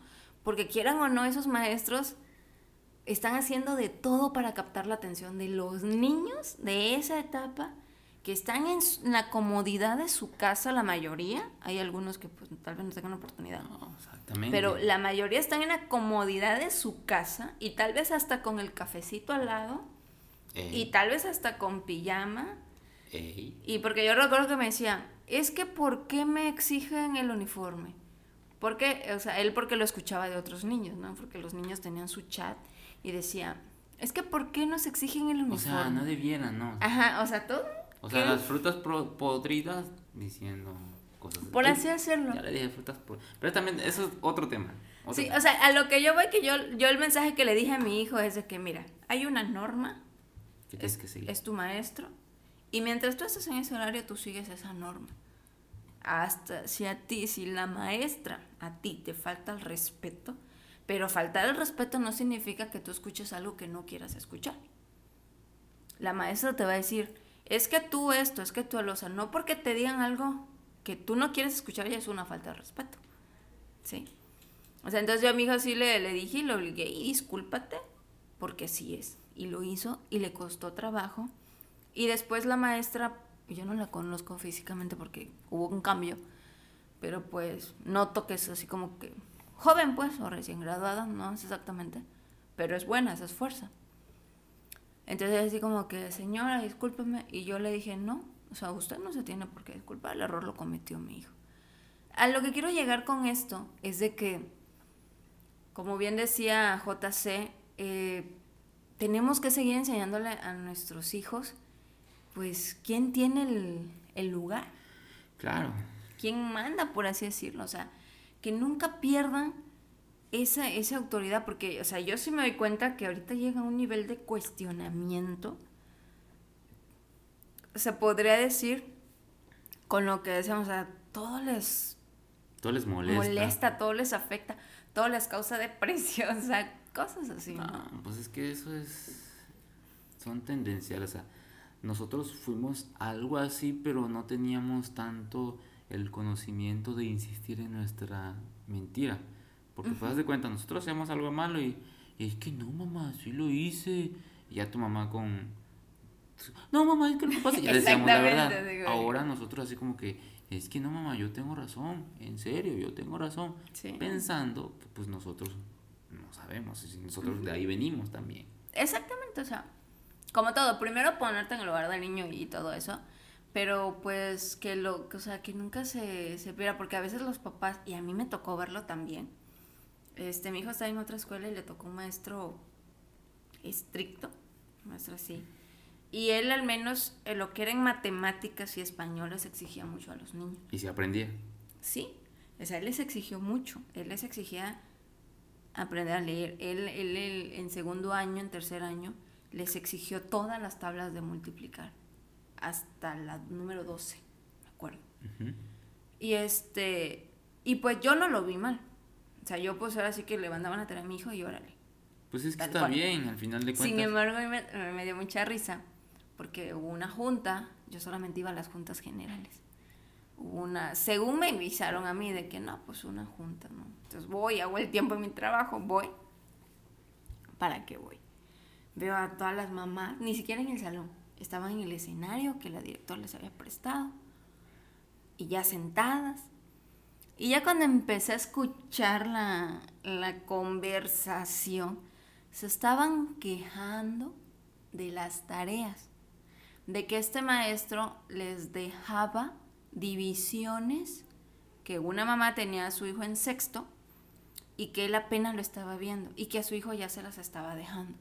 Porque quieran o no, esos maestros están haciendo de todo para captar la atención de los niños de esa etapa que están en la comodidad de su casa, la mayoría, hay algunos que pues, tal vez no tengan oportunidad, no, exactamente. pero la mayoría están en la comodidad de su casa y tal vez hasta con el cafecito al lado y tal vez hasta con pijama. Y porque yo recuerdo que me decía, es que ¿por qué me exigen el uniforme? Porque, o sea, él porque lo escuchaba de otros niños, ¿no? Porque los niños tenían su chat y decía, es que ¿por qué nos exigen el uniforme? O sea, no debieran, ¿no? Ajá, o sea, todo o sea, las frutas podridas diciendo cosas. Por así hacerlo. Ya le dije frutas podridas. Pero también, eso es otro tema. sí, o sea, a lo que yo voy, que yo, yo el mensaje que le dije a mi hijo es de que, mira, hay una norma. Que es, que seguir. Es tu maestro. Y mientras tú estás en ese horario, tú sigues esa norma. Hasta si a ti, si la maestra a ti te falta el respeto, pero faltar el respeto no significa que tú escuches algo que no quieras escuchar. La maestra te va a decir, es que tú esto, es que tú lo, o sea, no porque te digan algo que tú no quieres escuchar ya es una falta de respeto. ¿Sí? O sea, entonces yo a mi hijo sí le, le dije y lo obligué, y discúlpate, porque sí es. Y lo hizo y le costó trabajo. Y después la maestra, yo no la conozco físicamente porque hubo un cambio, pero pues noto que es así como que joven pues, o recién graduada, no es exactamente, pero es buena, es fuerza. Entonces así como que, señora, discúlpeme. Y yo le dije, no, o sea, usted no se tiene por qué disculpar, el error lo cometió mi hijo. A lo que quiero llegar con esto es de que, como bien decía JC, eh, tenemos que seguir enseñándole a nuestros hijos, pues, quién tiene el, el lugar. Claro. ¿Quién manda, por así decirlo? O sea, que nunca pierdan esa, esa autoridad, porque, o sea, yo sí me doy cuenta que ahorita llega un nivel de cuestionamiento, se podría decir, con lo que decíamos, o sea, todo les... Todo les molesta. Molesta, todo les afecta, todo les causa depresión, o sea, cosas así. ¿no? pues es que eso es... Son tendenciales, o sea, nosotros fuimos algo así, pero no teníamos tanto el conocimiento de insistir en nuestra mentira. Porque uh -huh. de cuenta, nosotros hacemos algo malo y, es que no, mamá, sí lo hice. Y ya tu mamá con... No, mamá, es que no pasa. Ya decíamos la verdad. Ahora nosotros así como que, es que no, mamá, yo tengo razón. En serio, yo tengo razón. Pensando que pues nosotros no sabemos. Nosotros de ahí venimos también. Exactamente, o sea, como todo, primero ponerte en el lugar del niño y todo eso pero pues que lo o sea que nunca se se porque a veces los papás y a mí me tocó verlo también este, mi hijo está en otra escuela y le tocó un maestro estricto, maestro así. Y él al menos eh, lo que era en matemáticas y español les exigía mucho a los niños. ¿Y se aprendía? Sí, o sea, él les exigió mucho. Él les exigía aprender a leer. Él, él, él en segundo año, en tercer año, les exigió todas las tablas de multiplicar. hasta la número 12, me acuerdo. Y este, y pues yo no lo vi mal. O sea, yo pues ahora sí que le mandaban a tener a mi hijo y órale. Pues es que está bien, al final de cuentas. Sin embargo, me, me dio mucha risa, porque hubo una junta, yo solamente iba a las juntas generales. Hubo una, según me avisaron a mí de que no, pues una junta, ¿no? Entonces voy, hago el tiempo en mi trabajo, voy. ¿Para qué voy? Veo a todas las mamás, ni siquiera en el salón, estaban en el escenario que la directora les había prestado, y ya sentadas. Y ya cuando empecé a escuchar la, la conversación, se estaban quejando de las tareas, de que este maestro les dejaba divisiones, que una mamá tenía a su hijo en sexto y que él apenas lo estaba viendo y que a su hijo ya se las estaba dejando.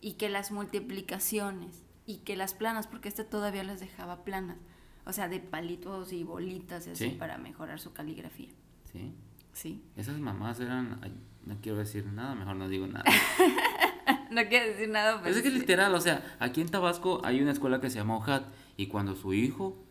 Y que las multiplicaciones y que las planas, porque este todavía les dejaba planas, o sea, de palitos y bolitas y así para mejorar su caligrafía. Sí. Sí. Esas mamás eran, no quiero decir nada, mejor no digo nada. no quiero decir nada. Pero es que literal, o sea, aquí en Tabasco hay una escuela que se llama OJAT y cuando su hijo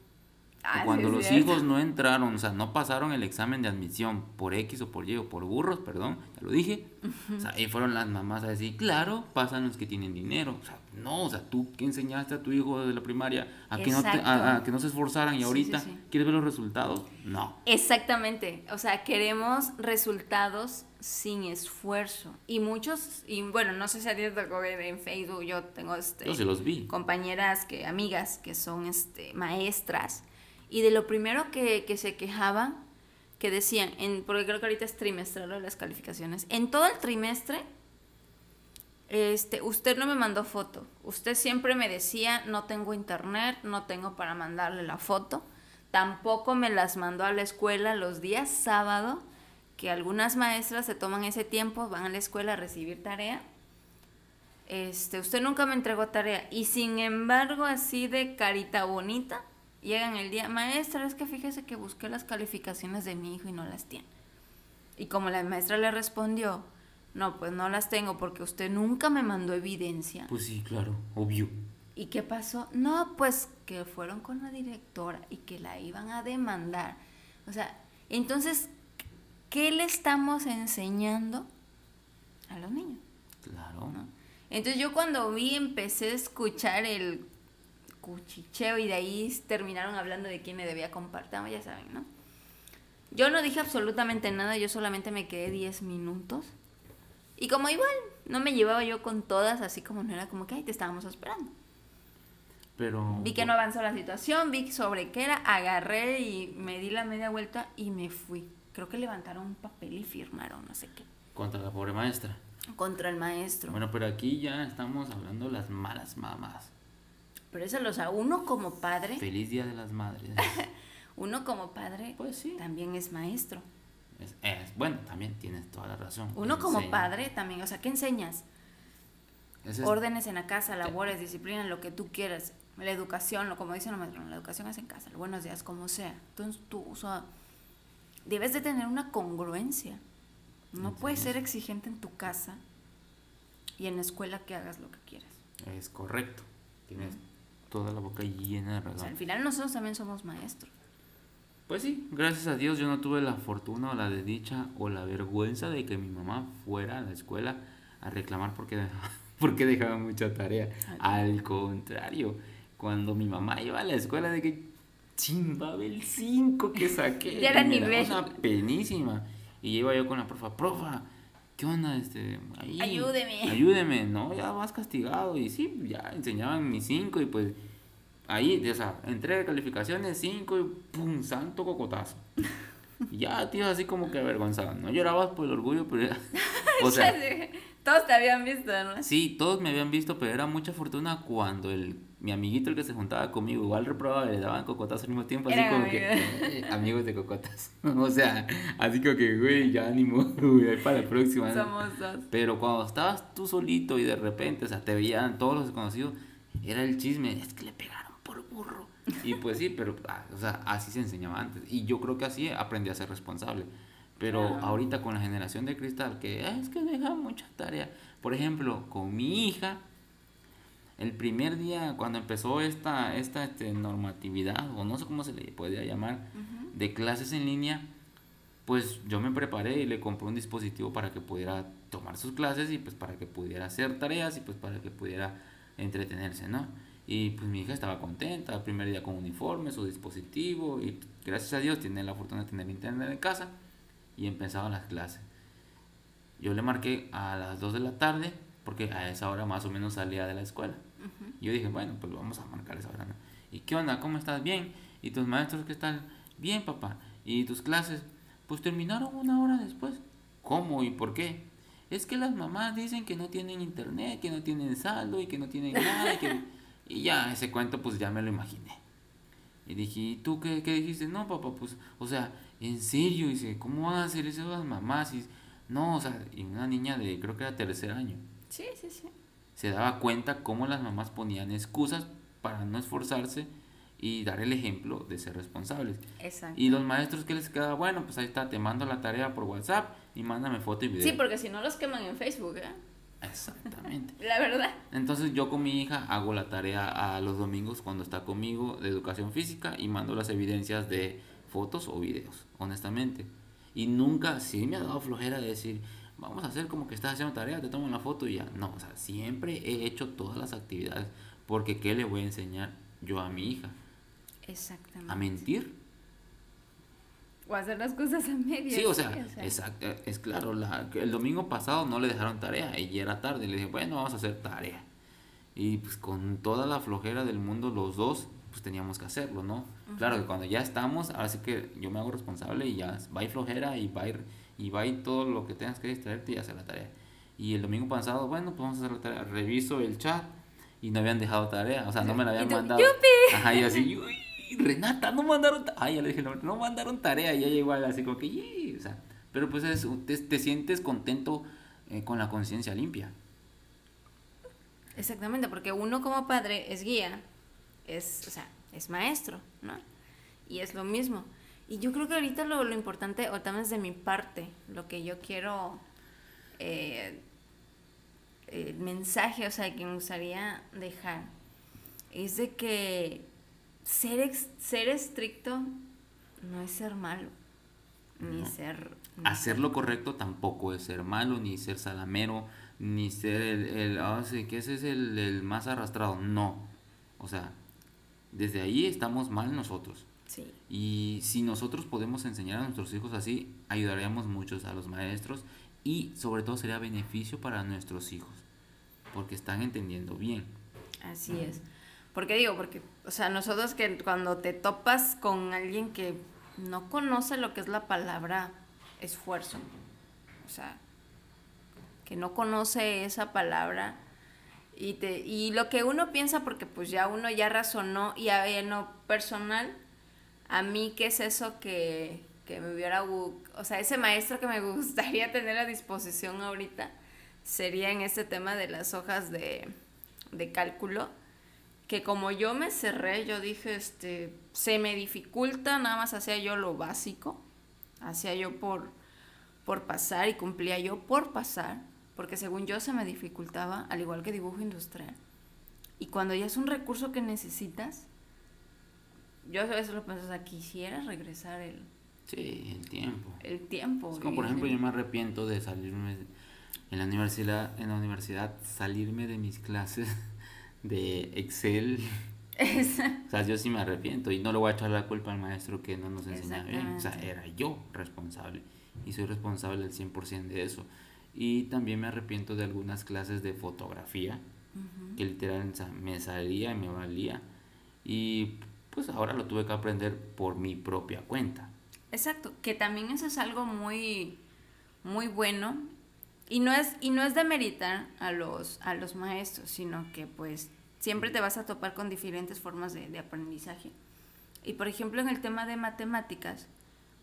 Ah, cuando los hijos no entraron, o sea, no pasaron el examen de admisión por X o por Y o por burros, perdón, ya lo dije. O sea, ahí fueron las mamás a decir, claro, pasan los que tienen dinero. O sea, no, o sea, tú que enseñaste a tu hijo desde la primaria a que, no, a, que no se esforzaran y ahorita quieres ver los resultados. No. Exactamente. O sea, queremos resultados sin esfuerzo. Y muchos, y bueno, no sé si a ti te tocó ver en Facebook, yo tengo este, yo los vi. compañeras, que, amigas que son este, maestras y de lo primero que, se quejaban, que decían, en, porque creo que ahorita es trimestral las calificaciones, en todo el trimestre, este, usted no me mandó foto. Usted siempre me decía, no tengo internet, no tengo para mandarle la foto. Tampoco me las mandó a la escuela los días sábado, que algunas maestras se toman ese tiempo, van a la escuela a recibir tarea. Este, usted nunca me entregó tarea. Y sin embargo, así de carita bonita, Llegan el día, maestra, es que fíjese que busqué las calificaciones de mi hijo y no las tiene. Y como la maestra le respondió, no, pues no las tengo porque usted nunca me mandó evidencia. Pues sí, claro, obvio. ¿Y qué pasó? No, pues que fueron con la directora y que la iban a demandar. O sea, entonces, ¿qué le estamos enseñando a los niños? Claro. Entonces yo cuando vi, empecé a escuchar el cuchicheo y de ahí terminaron hablando de quién me debía compartir, ya saben, ¿no? Yo no dije absolutamente nada, yo solamente me quedé 10 minutos. Y como igual, no me llevaba yo con todas, así como no era como que, ay, te estábamos esperando. Pero... Vi que no avanzó la situación, vi sobre qué era, agarré y me di la media vuelta y me fui. Creo que levantaron un papel y firmaron, no sé qué. Contra la pobre maestra. Contra el maestro. Bueno, pero aquí ya estamos hablando de las malas mamás. Pero eso lo sabe uno como padre. Feliz Día de las Madres. uno como padre pues sí. también es maestro. Es, bueno, también tienes toda la razón. Uno como padre también, o sea, ¿qué enseñas? Órdenes en la casa, labores, disciplina, lo que tú quieras. La educación, lo como dicen los maestros, la educación es en casa, los buenos días, como sea. Entonces tú, o sea, debes de tener una congruencia. No puedes ser exigente en tu casa y en la escuela que hagas lo que quieras. Es correcto. Tienes toda la boca llena de razón. al final nosotros también somos maestros. Pues sí, gracias a Dios yo no tuve la fortuna o la desdicha o la vergüenza de que mi mamá fuera a la escuela a reclamar porque dejaba, porque dejaba mucha tarea. Al contrario, cuando mi mamá iba a la escuela de que chimbaba el 5 que saqué. ya era nivel. Una penísima. Y iba yo con la profa, profa, ¿qué onda? Este, ahí, ayúdeme. Ayúdeme, ¿no? Ya vas castigado. Y sí, ya enseñaban mis cinco y pues ahí, o sea, entré de calificaciones cinco y pum, santo cocotazo. Ya, tío, así como que avergonzado. No llorabas por el orgullo, pero O sea, todos te habían visto, ¿no? Sí, todos me habían visto, pero era mucha fortuna cuando el mi amiguito el que se juntaba conmigo igual reprobaba le daban cocotas al mismo tiempo así como que eh, amigos de cocotas o sea así como que güey ya ánimo güey ahí para la próxima Somos dos. pero cuando estabas tú solito y de repente o sea te veían todos los desconocidos era el chisme es que le pegaron por burro. Y pues sí pero ah, o sea así se enseñaba antes. Y yo creo que así aprendí a ser responsable. Pero ahorita con la generación de cristal que es que deja mucha tarea por ejemplo con mi hija el primer día, cuando empezó esta, esta este, normatividad, o no sé cómo se le podría llamar, de clases en línea, pues yo me preparé y le compré un dispositivo para que pudiera tomar sus clases y pues para que pudiera hacer tareas y pues para que pudiera entretenerse, ¿no? Y pues mi hija estaba contenta, el primer día con uniforme, su dispositivo y gracias a Dios tiene la fortuna de tener internet en casa y empezaban las clases. Yo le marqué a las 2 de la tarde porque a esa hora más o menos salía de la escuela. Yo dije, bueno, pues vamos a marcar esa hora. ¿no? ¿Y qué onda? ¿Cómo estás? Bien. ¿Y tus maestros qué tal? Bien, papá. ¿Y tus clases? Pues terminaron una hora después. ¿Cómo y por qué? Es que las mamás dicen que no tienen internet, que no tienen saldo y que no tienen nada. Y, que... y ya, ese cuento pues ya me lo imaginé. Y dije, ¿y tú qué, qué dijiste? No, papá, pues, o sea, en serio, dice, ¿cómo van a hacer eso las mamás? Y, no, o sea, y una niña de, creo que era tercer año. Sí, sí, sí. Se daba cuenta cómo las mamás ponían excusas para no esforzarse y dar el ejemplo de ser responsables. Exacto. Y los maestros que les quedaba, bueno, pues ahí está, te mando la tarea por WhatsApp y mándame foto y video. Sí, porque si no los queman en Facebook, ¿eh? Exactamente. La verdad. Entonces yo con mi hija hago la tarea a los domingos cuando está conmigo de educación física y mando las evidencias de fotos o videos, honestamente. Y nunca, sí me ha dado flojera de decir, vamos a hacer como que estás haciendo tarea, te tomo una foto y ya. No, o sea, siempre he hecho todas las actividades porque ¿qué le voy a enseñar yo a mi hija? Exactamente. ¿A mentir? O hacer las cosas a medias. Sí, o sea, exacto, es claro, la, el domingo pasado no le dejaron tarea y ya era tarde, le dije, bueno, vamos a hacer tarea. Y pues con toda la flojera del mundo, los dos, pues teníamos que hacerlo, ¿no? Claro que cuando ya estamos, ahora sí que yo me hago responsable y ya va y flojera y va a ir y va y todo lo que tengas que distraerte y hacer la tarea. Y el domingo pasado, bueno, pues vamos a hacer la tarea. Reviso el chat y no habían dejado tarea, o sea, no me la habían mandado. Ajá, y así, uy, Renata, no mandaron. Ay, ya le dije, no, mandaron tarea, y ya llegó así como que, sea, pero pues es, te, sientes contento eh, con la conciencia limpia. Exactamente, porque uno como padre es guía, es, o sea, es maestro, ¿no? Y es lo mismo. Y yo creo que ahorita lo, lo importante, o también es de mi parte, lo que yo quiero, eh, el mensaje, o sea, que me gustaría dejar, es de que ser, ser estricto no es ser malo, ni ser... Hacer lo correcto tampoco es ser malo, ni ser salamero, ni ser el, el oh, sí, que ese es el, el más arrastrado, no. O sea, desde ahí estamos mal nosotros. Y si nosotros podemos enseñar a nuestros hijos así, ayudaríamos muchos a los maestros y sobre todo sería beneficio para nuestros hijos, porque están entendiendo bien. Así es. Porque digo, porque, o sea, nosotros que cuando te topas con alguien que no conoce lo que es la palabra esfuerzo, o sea, que no conoce esa palabra y, te, y lo que uno piensa, porque pues ya uno ya razonó y en lo personal, a mí, ¿qué es eso que, me hubiera, o sea, ese maestro que me gustaría tener a disposición ahorita sería en este tema de las hojas de, cálculo, que como yo me cerré, yo dije, este, se me dificulta, nada más hacía yo lo básico, hacía yo por, por pasar y cumplía yo por pasar, porque según yo se me dificultaba, al igual que dibujo industrial. Y cuando ya es un recurso que necesitas, yo a veces lo pienso, o sea, quisiera regresar el... Sí, el tiempo. El tiempo. Es como por ejemplo yo me arrepiento de salirme en la universidad, en la universidad salirme de mis clases de Excel. o sea, yo sí me arrepiento y no le voy a echar la culpa al maestro que no nos enseñaba bien. O sea, era yo responsable y soy responsable al 100% de eso. Y también me arrepiento de algunas clases de fotografía que literal me salía y me valía. Y pues ahora lo tuve que aprender por mi propia cuenta. Exacto, que también eso es algo muy, muy bueno y no es, y no es de meritar a los, a los maestros, sino que pues siempre te vas a topar con diferentes formas de, de aprendizaje. Y por ejemplo en el tema de matemáticas,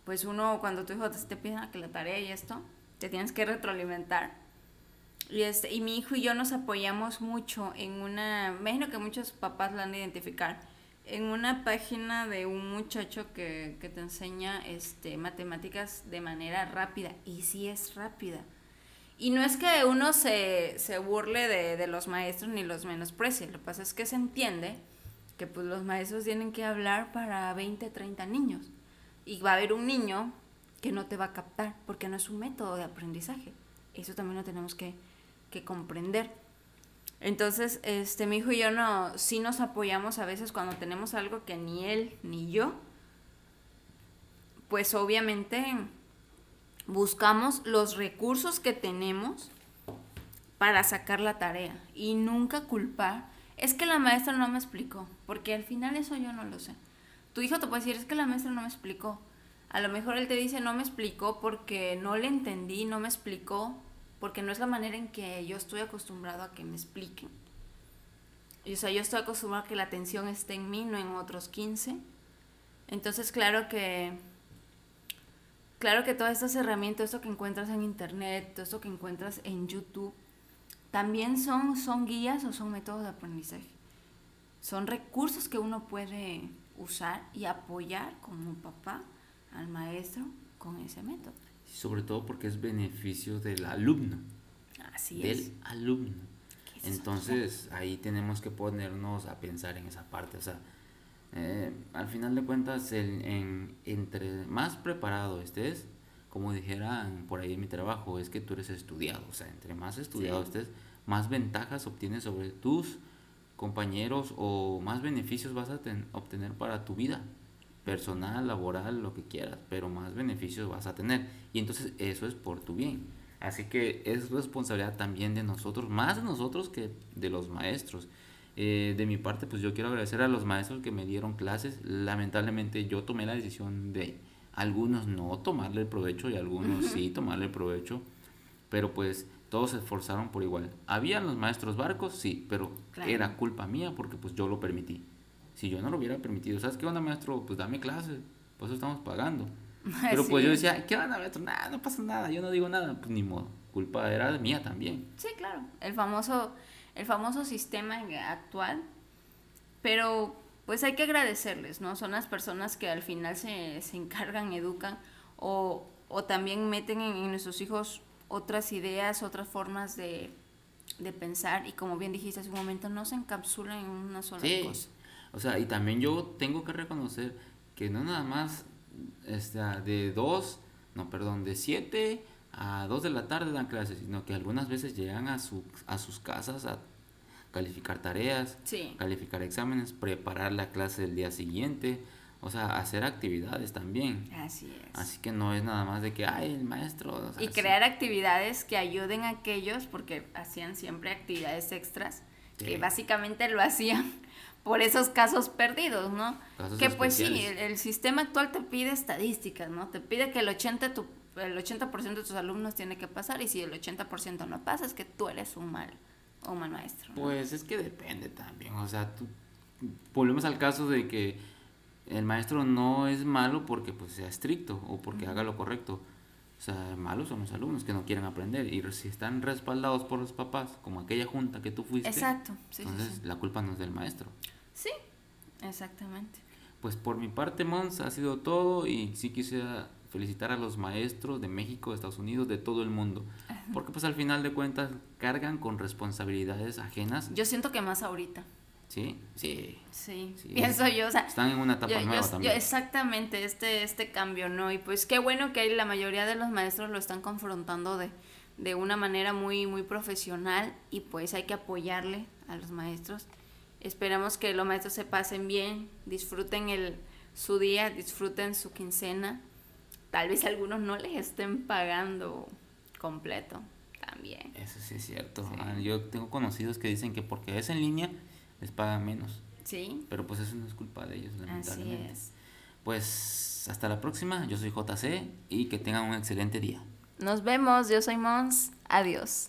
pues uno cuando tu hijo te pide que la tarea y esto, te tienes que retroalimentar. Y, este, y mi hijo y yo nos apoyamos mucho en una, me imagino que muchos papás la han de identificar, en una página de un muchacho que, te enseña este, matemáticas de manera rápida, y sí es rápida. Y no es que uno se, se burle de, de, los maestros ni los menosprecie, lo que pasa es que se entiende que pues los maestros tienen que hablar para 20, 30 niños. Y va a haber un niño que no te va a captar, porque no es un método de aprendizaje. Eso también lo tenemos que, que comprender. Entonces, este, mi hijo y yo no, sí nos apoyamos a veces cuando tenemos algo que ni él ni yo, pues obviamente buscamos los recursos que tenemos para sacar la tarea y nunca culpar. Es que la maestra no me explicó, porque al final eso yo no lo sé. Tu hijo te puede decir, es que la maestra no me explicó. A lo mejor él te dice, no me explicó porque no le entendí, no me explicó, porque no es la manera en que yo estoy acostumbrado a que me expliquen. o sea, yo estoy acostumbrado a que la atención esté en mí, no en otros 15. Entonces, claro que claro que todas estas herramientas, esto que encuentras en internet, todo esto que encuentras en YouTube, también son, son guías o son métodos de aprendizaje. Son recursos que uno puede usar y apoyar como papá al maestro con ese método. Sobre todo porque es beneficio del alumno. Así del es. Del alumno. Entonces ahí tenemos que ponernos a pensar en esa parte. O sea, eh, al final de cuentas, en, entre más preparado estés, como dijeran por ahí en mi trabajo, es que tú eres estudiado. O sea, entre más estudiado estés, más ventajas obtienes sobre tus compañeros o más beneficios vas a obtener para tu vida personal, laboral, lo que quieras, pero más beneficios vas a tener. Y entonces eso es por tu bien. Así que es responsabilidad también de nosotros, más de nosotros que de los maestros. Eh, de mi parte, pues yo quiero agradecer a los maestros que me dieron clases. Lamentablemente yo tomé la decisión de algunos no tomarle el provecho y algunos sí tomarle el provecho, pero pues todos se esforzaron por igual. ¿Habían los maestros barcos? Sí, pero era culpa mía porque pues yo lo permití. Si yo no lo hubiera permitido, ¿sabes qué onda maestro? Pues dame clases, pues eso estamos pagando. Pero pues yo decía, ¿qué onda maestro? Nada, no pasa nada, yo no digo nada, pues ni modo. Culpa era mía también. Sí, claro. El famoso el famoso sistema actual, pero pues hay que agradecerles, ¿no? Son las personas que al final se, se encargan, educan o, o también meten en, nuestros hijos otras ideas, otras formas de, de, pensar y como bien dijiste hace un momento, no se encapsulan en una sola sí. cosa. O sea, y también yo tengo que reconocer que no nada más este, de dos, no, perdón, de siete a 2 de la tarde dan clases, sino que algunas veces llegan a, su, a sus casas a calificar tareas, calificar exámenes, preparar la clase del día siguiente, o sea, hacer actividades también. Así es. Así que no es nada más de que, ay, el maestro. y crear actividades que ayuden a aquellos, porque hacían siempre actividades extras, que básicamente lo hacían por esos casos perdidos, ¿no? que pues sí, el, el, sistema actual te pide estadísticas, ¿no? Te pide que el 80%, tu, el 80 de tus alumnos tiene que pasar y si el 80% no pasa es que tú eres un mal, un mal maestro. Pues es que depende también, o sea, tú, volvemos al caso de que el maestro no es malo porque pues sea estricto o porque haga lo correcto. O sea, malos son los alumnos que no quieren aprender y si están respaldados por los papás, como aquella junta que tú fuiste, Exacto, entonces la culpa no es del maestro. Sí, exactamente. Pues por mi parte, Mons, ha sido todo y sí quisiera felicitar a los maestros de México, de Estados Unidos, de todo el mundo. Porque pues al final de cuentas cargan con responsabilidades ajenas. Yo siento que más ahorita. ¿Sí? Sí. Sí, pienso yo. O sea, Están en una etapa nueva también. exactamente, este, este cambio, ¿no? Y pues qué bueno que la mayoría de los maestros lo están confrontando de, de una manera muy, muy profesional y pues hay que apoyarle a los maestros. Esperamos que los maestros se pasen bien, disfruten el, su día, disfruten su quincena tal vez algunos no les estén pagando completo también. Eso sí es cierto. Yo tengo conocidos que dicen que porque es en línea les pagan menos. Sí. Pero pues eso no es culpa de ellos, lamentablemente. Así es. Pues hasta la próxima. Yo soy JC y que tengan un excelente día. Nos vemos. Yo soy Mons. Adiós.